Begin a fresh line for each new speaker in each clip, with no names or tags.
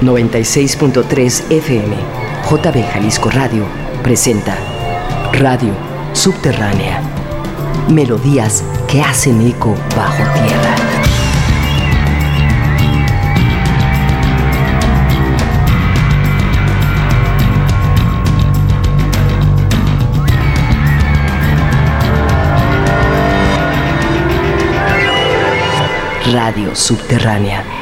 96.3 FM, JB Jalisco Radio, presenta Radio Subterránea. Melodías que hacen eco bajo tierra. Radio Subterránea.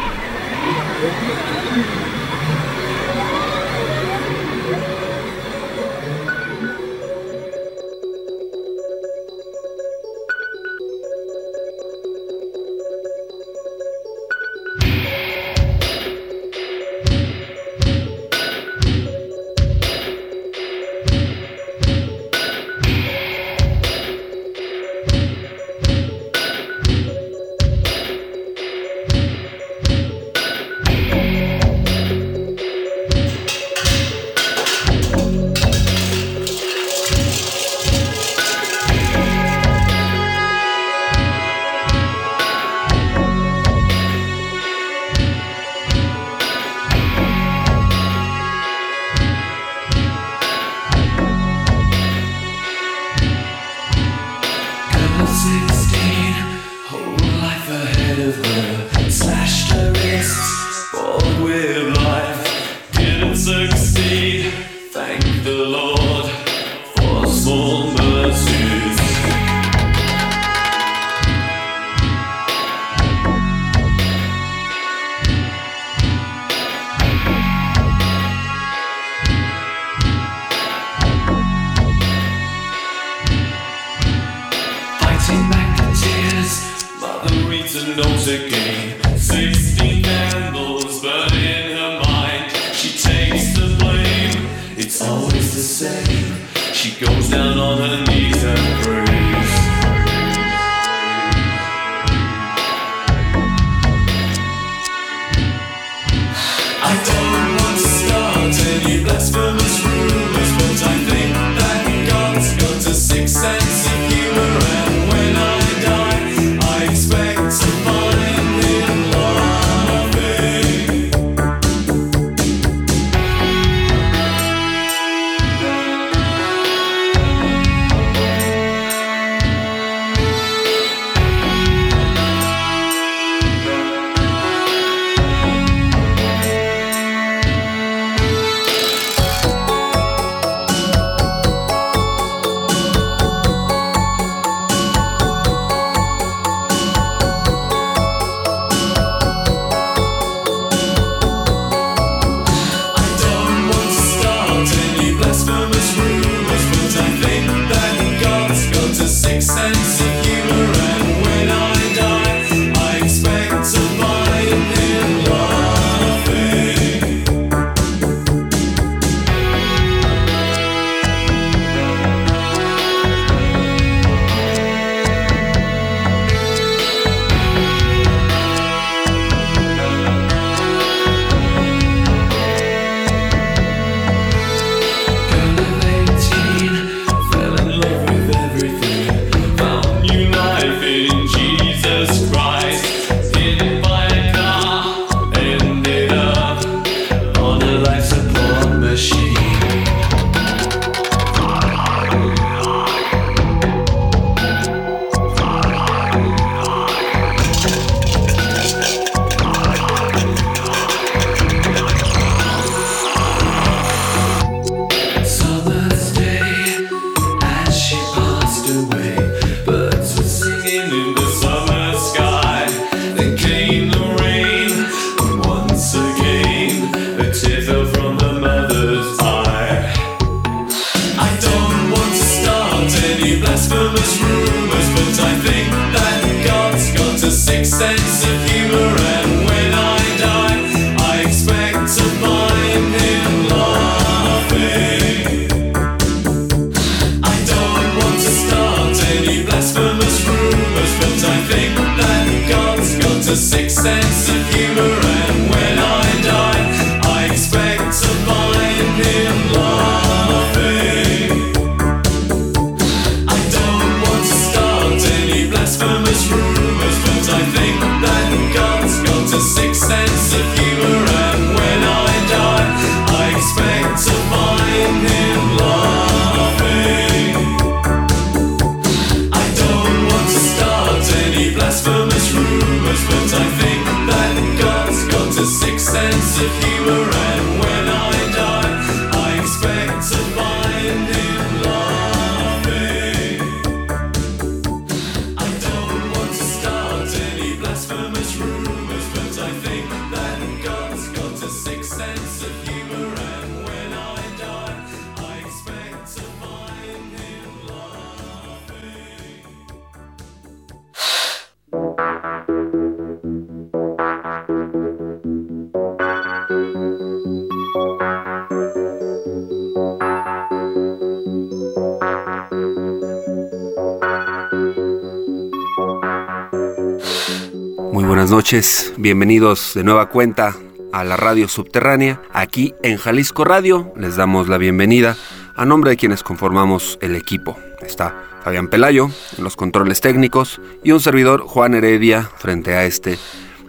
Bienvenidos de nueva cuenta a la radio subterránea. Aquí en Jalisco Radio les damos la bienvenida a nombre de quienes conformamos el equipo. Está Fabián Pelayo en los controles técnicos y un servidor Juan Heredia frente a este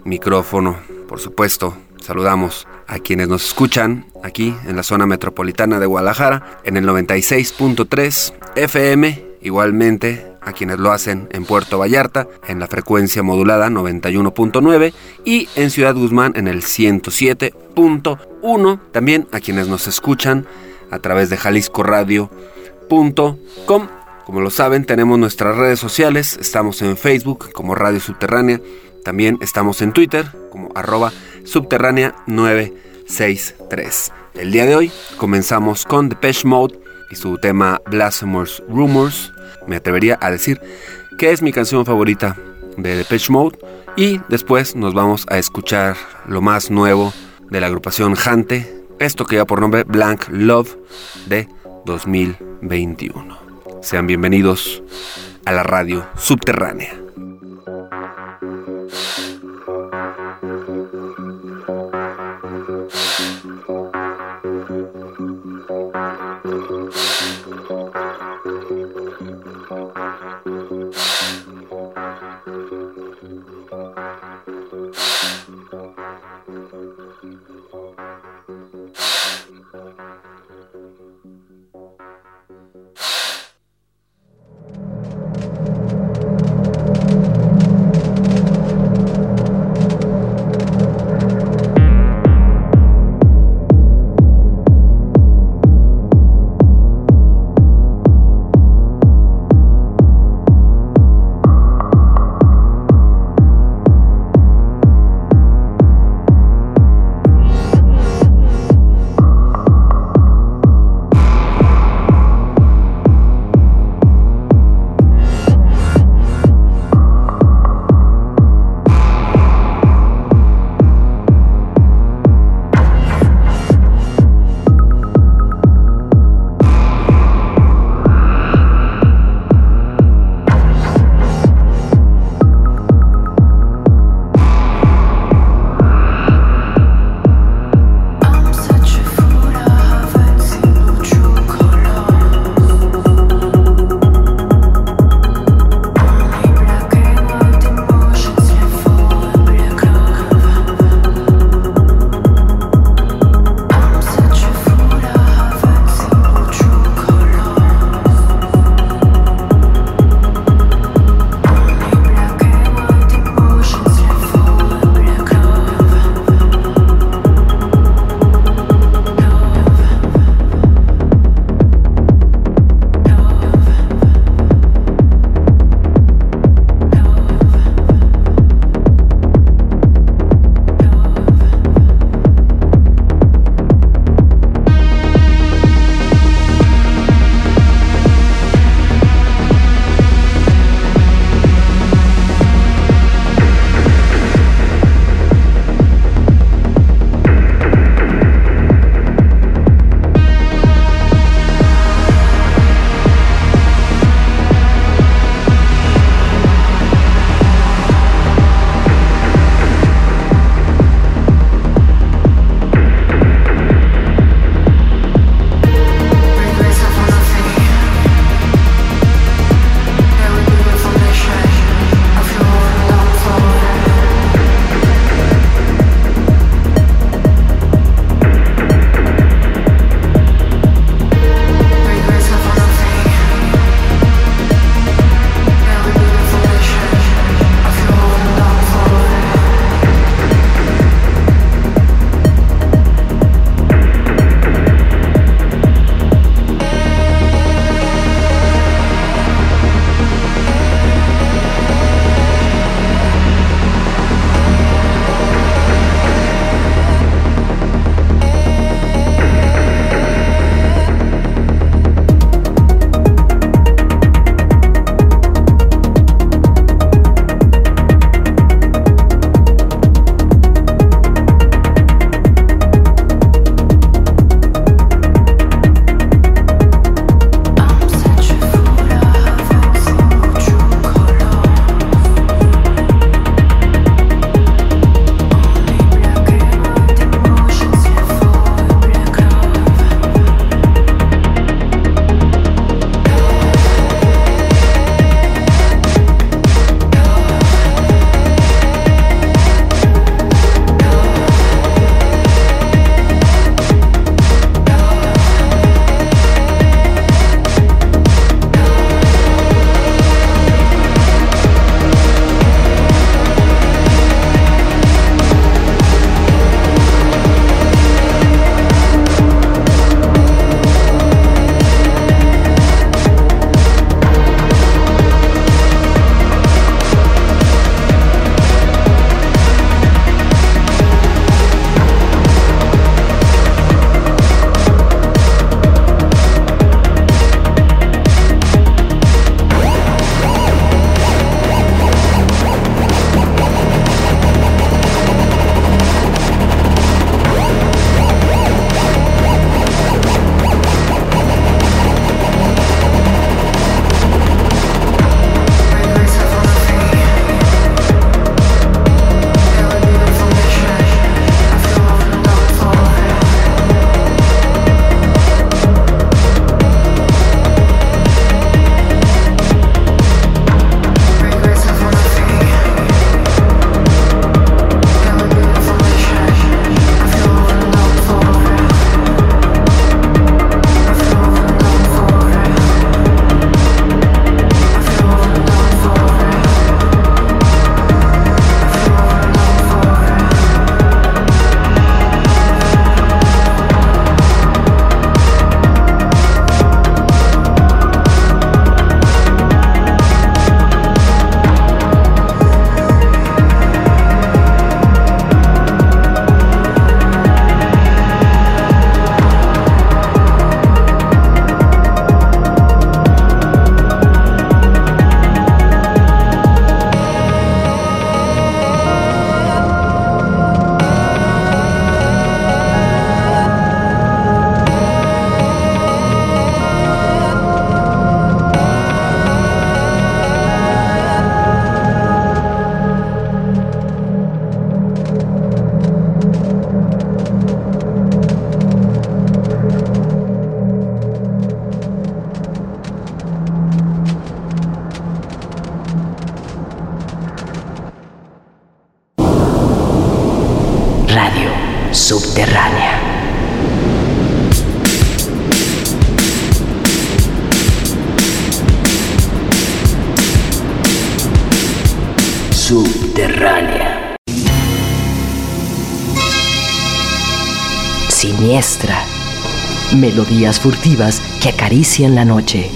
micrófono. Por supuesto, saludamos a quienes nos escuchan aquí en la zona metropolitana de Guadalajara en el 96.3 FM, igualmente a quienes lo hacen en Puerto Vallarta en la frecuencia modulada 91.9 y en Ciudad Guzmán en el 107.1, también a quienes nos escuchan a través de jaliscoradio.com. Como lo saben, tenemos nuestras redes sociales, estamos en Facebook como Radio Subterránea, también estamos en Twitter como arroba subterránea 963. El día de hoy comenzamos con Depeche Mode y su tema Blasphemous Rumors. Me atrevería a decir que es mi canción favorita de Depeche Mode. Y después nos vamos a escuchar lo más nuevo de la agrupación Hante. Esto que lleva por nombre Blank Love de 2021. Sean bienvenidos a la radio subterránea.
Melodías furtivas que acarician la noche.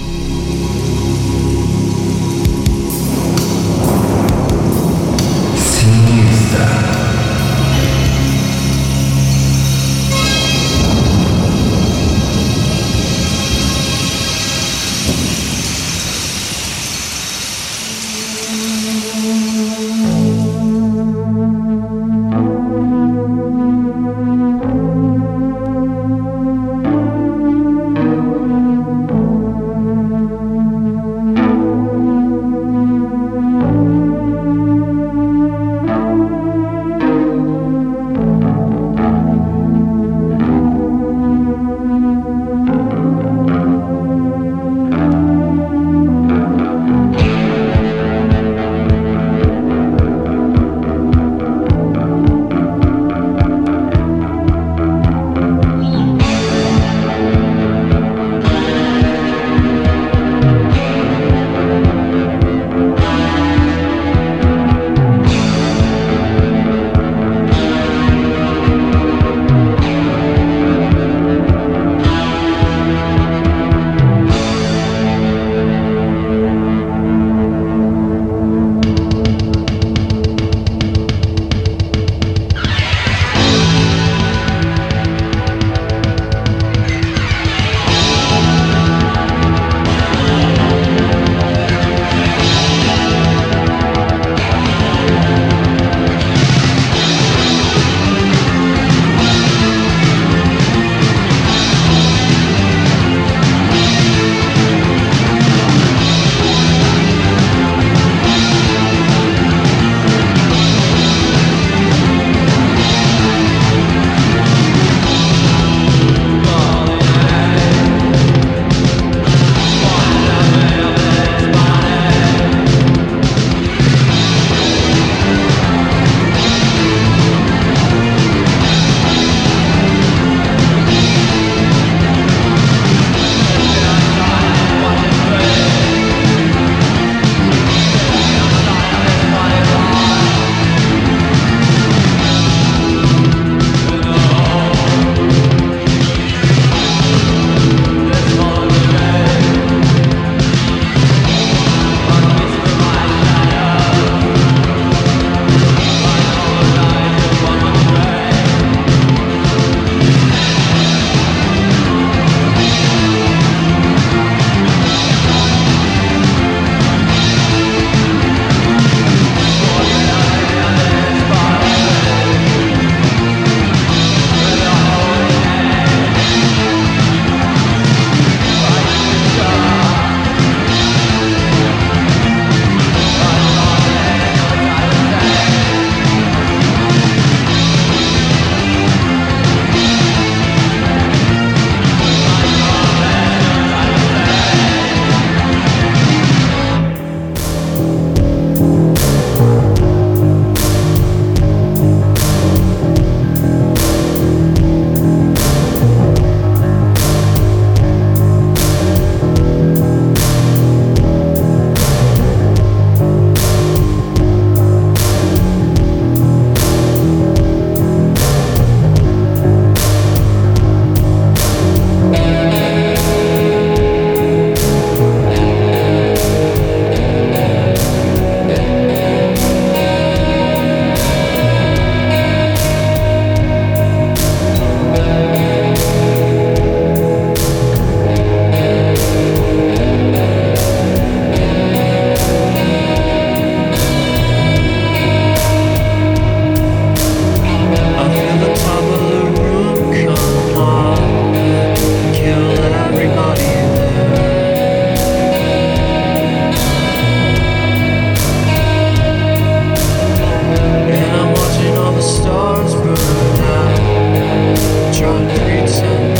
lights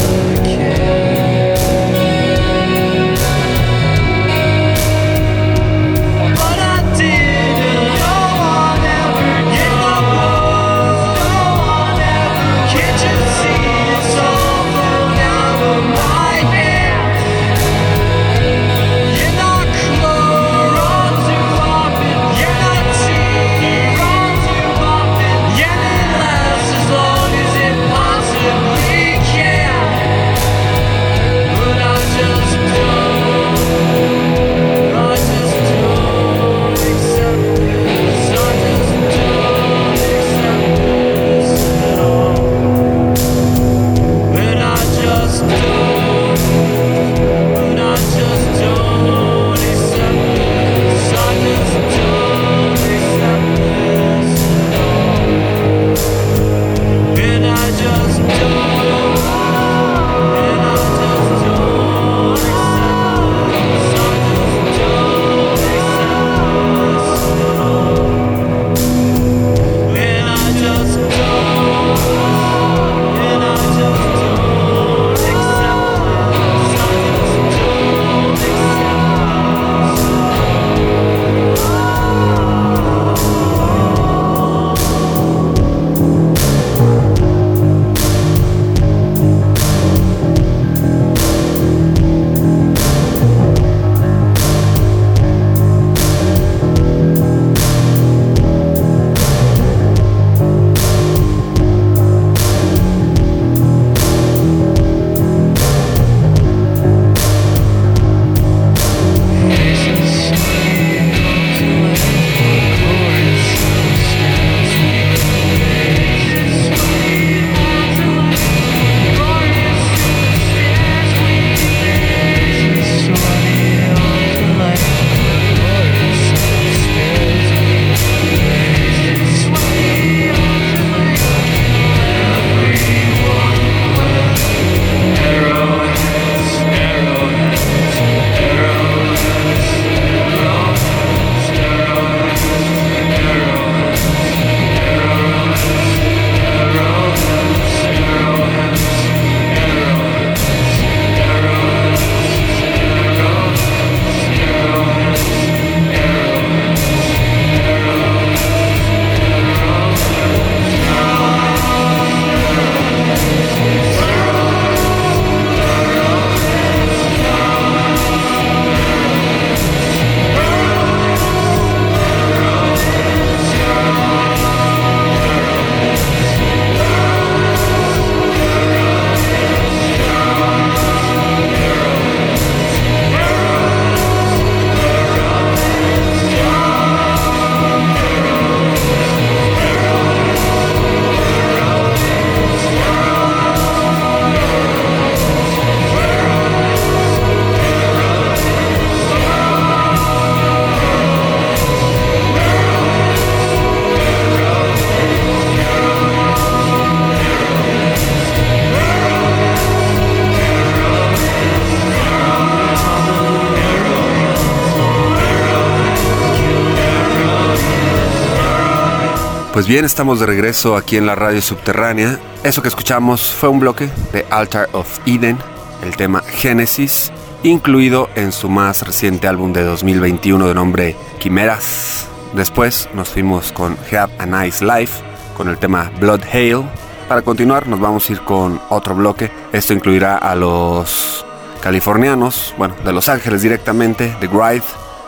Pues bien, estamos de regreso aquí en la radio subterránea. Eso que escuchamos fue un bloque de Altar of Eden, el tema Genesis, incluido en su más reciente álbum de 2021 de nombre Quimeras. Después nos fuimos con Have a Nice Life, con el tema Blood Hail. Para continuar nos vamos a ir con otro bloque. Esto incluirá a los californianos, bueno, de Los Ángeles directamente, The Gride,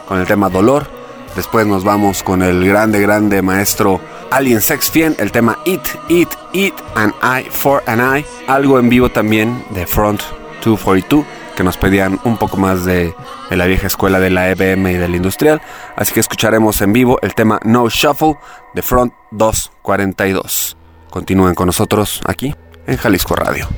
con el tema Dolor. Después nos vamos con el grande, grande maestro Alien Sex Fien, el tema Eat, Eat, Eat, an Eye for an Eye. Algo en vivo también de Front 242, que nos pedían un poco más de, de la vieja escuela de la EBM y del industrial. Así que escucharemos en vivo el tema No Shuffle de Front 242. Continúen con nosotros aquí en Jalisco Radio.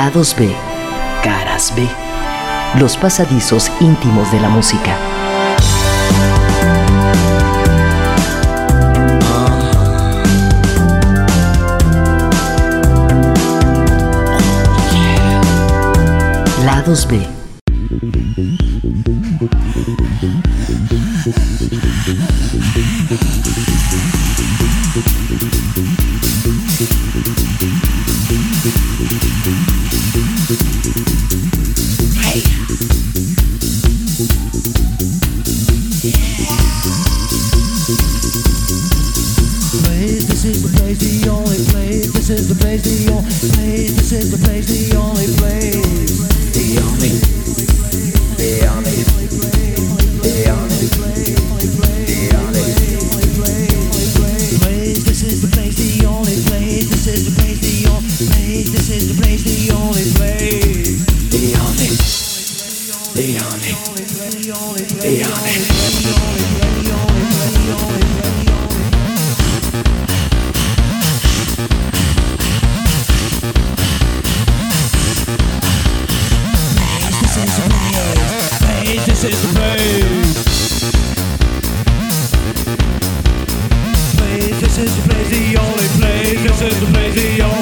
Lados B, caras B. Los pasadizos íntimos de la música. Lados B. This is the place, the only place. This is the place, the only place.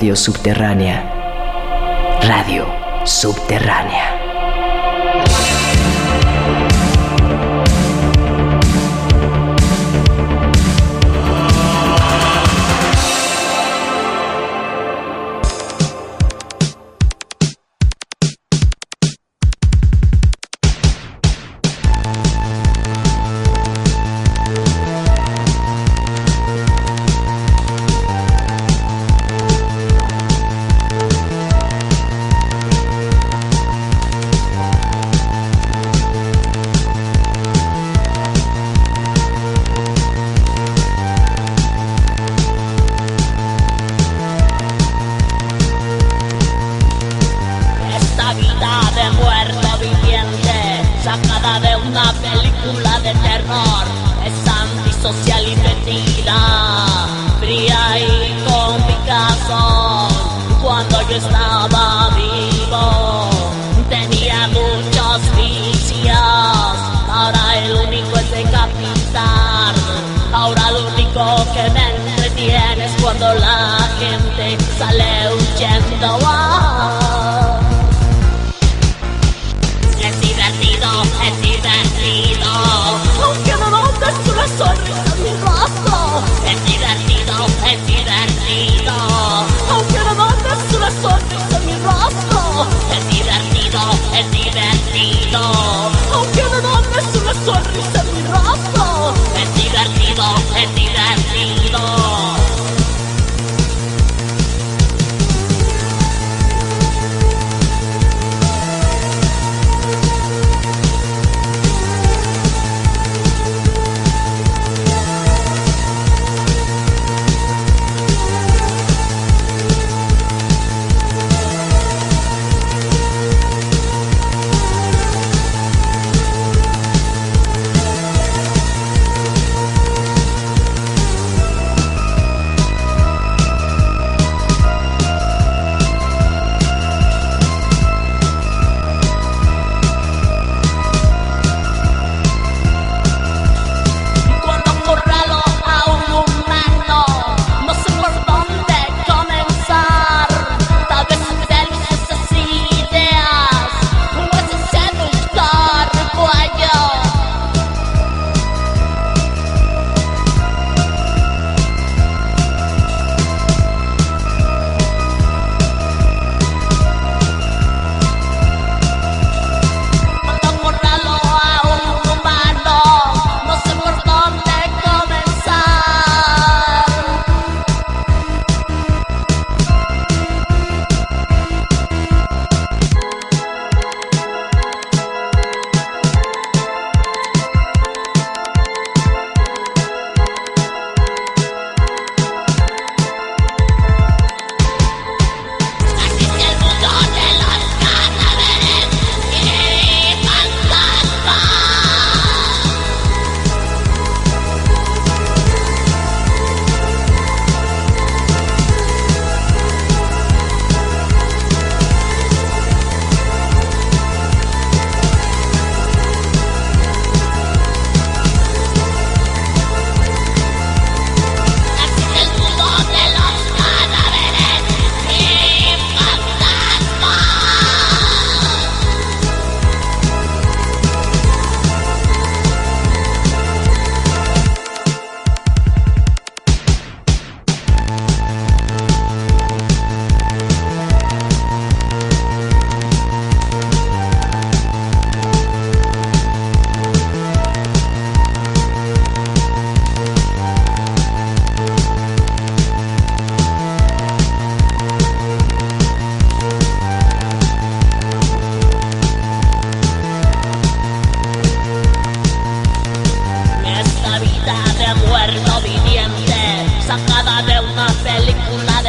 Radio Subterránea. Radio Subterránea.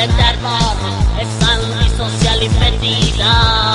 Es divertido, es divertido. ¿Por qué no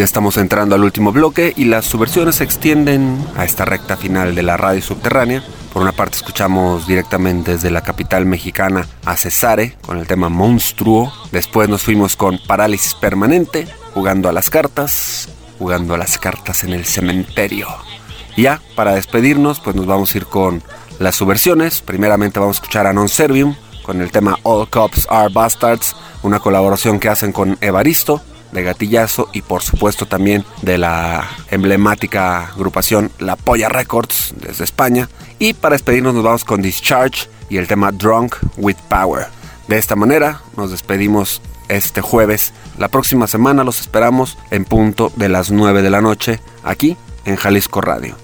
ya estamos entrando al último bloque y las subversiones se extienden a esta recta final de la radio subterránea. Por una parte escuchamos directamente desde la capital mexicana a Cesare con el tema Monstruo. Después nos fuimos con Parálisis Permanente, jugando a las cartas, jugando a las cartas en el cementerio. Ya, para despedirnos, pues nos vamos a ir con las subversiones. Primeramente vamos a escuchar a Non Servium con el tema All Cops Are Bastards, una colaboración que hacen con Evaristo de Gatillazo y por supuesto también de la emblemática agrupación La Polla Records desde España. Y para despedirnos nos vamos con Discharge y el tema Drunk with Power. De esta manera nos despedimos este jueves. La próxima semana los esperamos en punto de las 9 de la noche aquí en Jalisco Radio,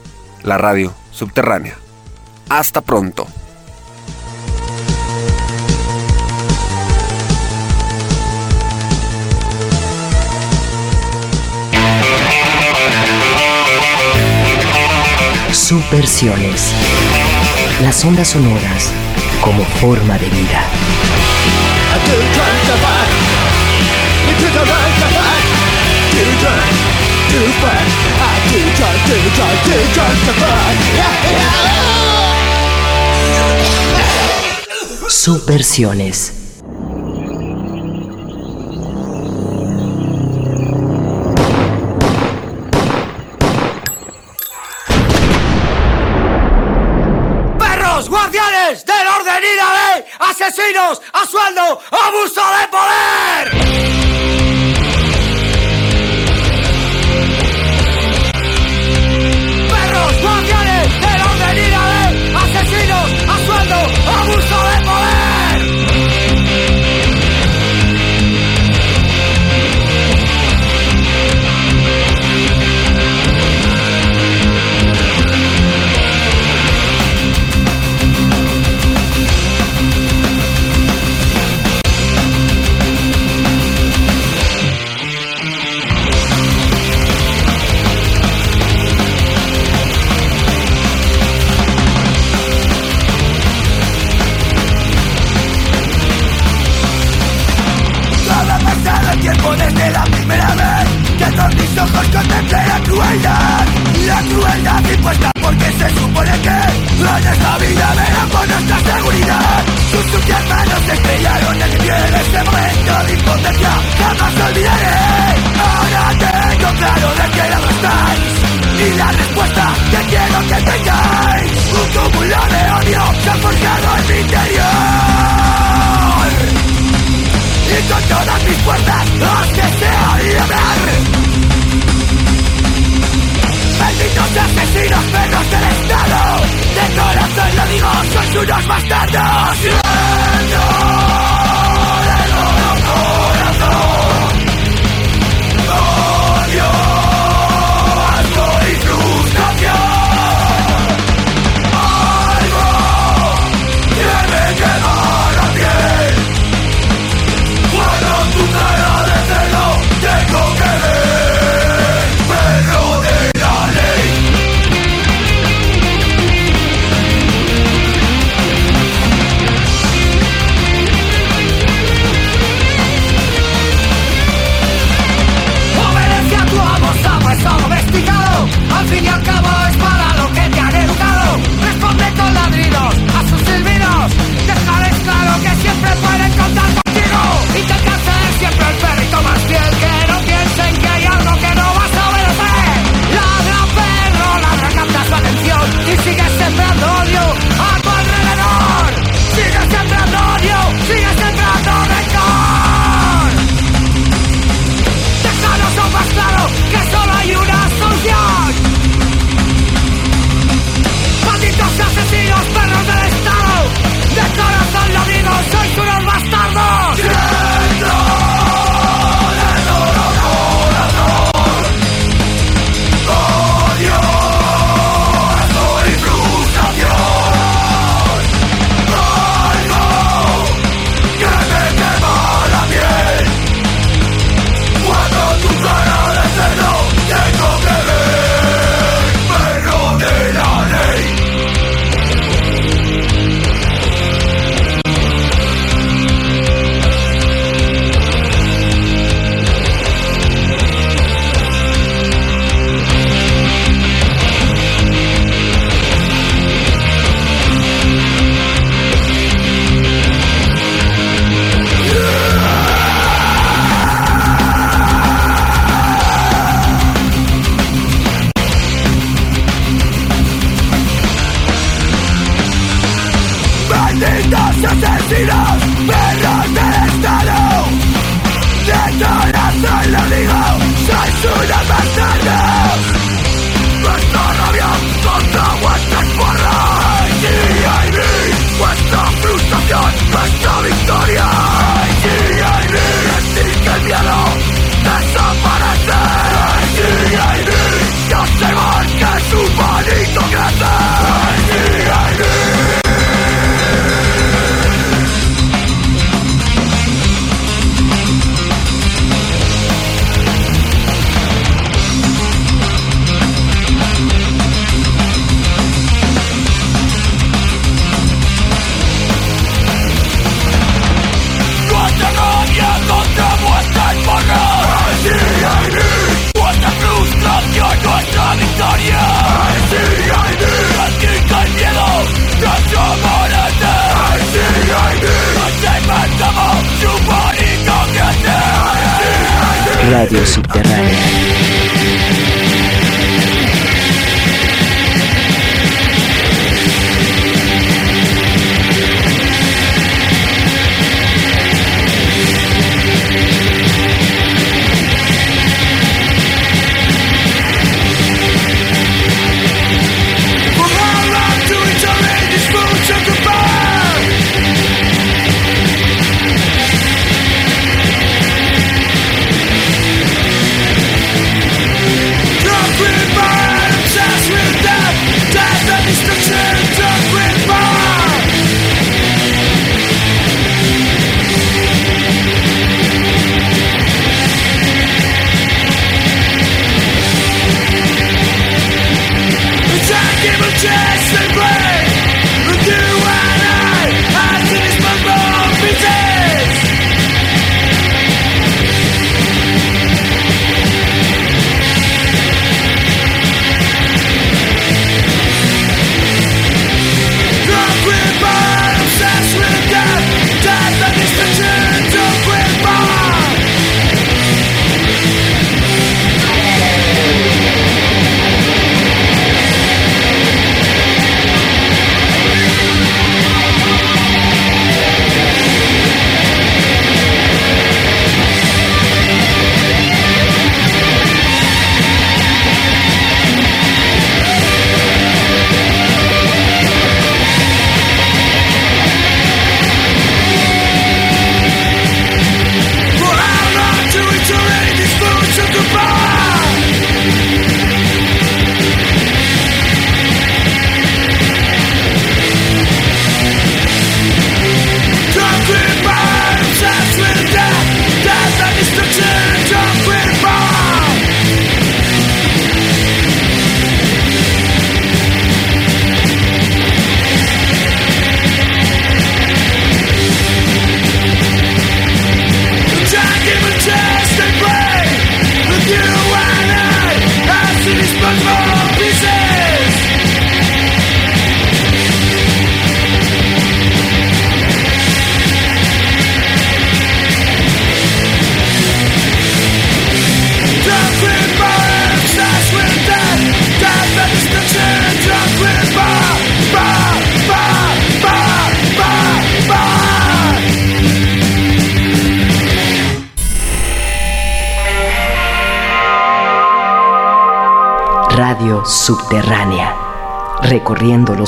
la radio subterránea. Hasta pronto.
Subversiones. Las ondas sonoras como forma de vida. Subversiones.
A sueldo, abuso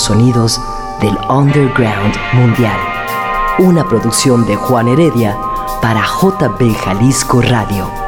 sonidos del underground mundial. Una producción de Juan Heredia para JB Jalisco Radio